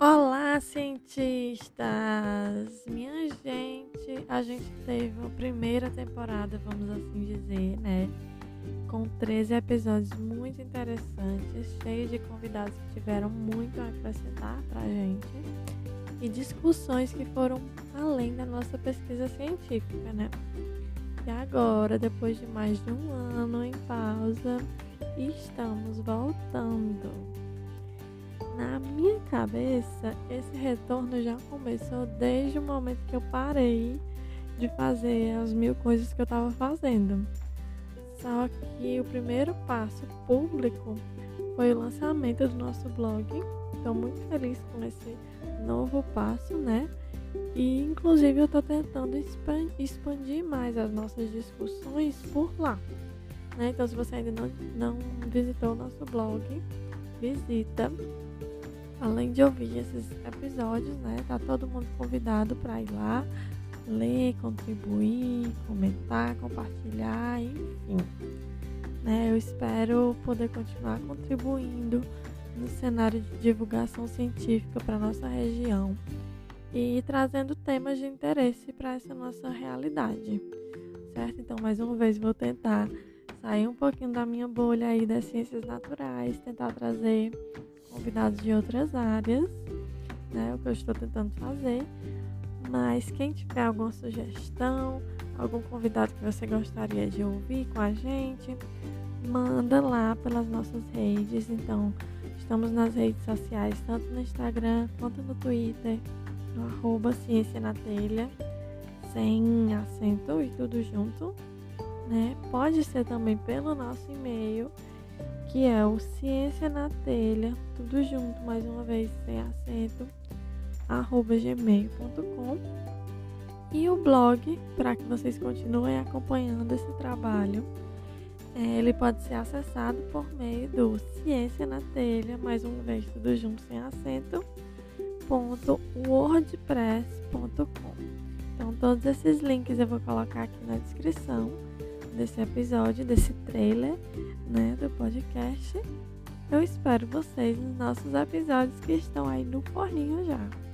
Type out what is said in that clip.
Olá, cientistas! Minha gente, a gente teve uma primeira temporada, vamos assim dizer, né? Com 13 episódios muito interessantes, cheios de convidados que tiveram muito a acrescentar pra gente e discussões que foram além da nossa pesquisa científica, né? E agora, depois de mais de um ano em pausa, estamos voltando. Na minha cabeça, esse retorno já começou desde o momento que eu parei de fazer as mil coisas que eu estava fazendo. Só que o primeiro passo público foi o lançamento do nosso blog. Estou muito feliz com esse novo passo, né? E inclusive eu estou tentando expandir mais as nossas discussões por lá. Né? Então, se você ainda não, não visitou o nosso blog, visita Além de ouvir esses episódios, né? Tá todo mundo convidado para ir lá, ler, contribuir, comentar, compartilhar, enfim. Né? Eu espero poder continuar contribuindo no cenário de divulgação científica para nossa região e trazendo temas de interesse para essa nossa realidade, certo? Então, mais uma vez, vou tentar sair um pouquinho da minha bolha aí das ciências naturais, tentar trazer convidados de outras áreas, né? O que eu estou tentando fazer. Mas quem tiver alguma sugestão, algum convidado que você gostaria de ouvir com a gente, manda lá pelas nossas redes. Então, estamos nas redes sociais, tanto no Instagram quanto no Twitter, no arroba Ciência na Telha, sem acento e tudo junto. Né? Pode ser também pelo nosso e-mail que é o Ciência na Telha, tudo junto, mais uma vez, sem acento, arroba gmail.com. E o blog, para que vocês continuem acompanhando esse trabalho, é, ele pode ser acessado por meio do Ciência na Telha, mais uma vez, tudo junto, sem acento, wordpress.com. Então, todos esses links eu vou colocar aqui na descrição desse episódio, desse trailer, né, do podcast. Eu espero vocês nos nossos episódios que estão aí no forninho já.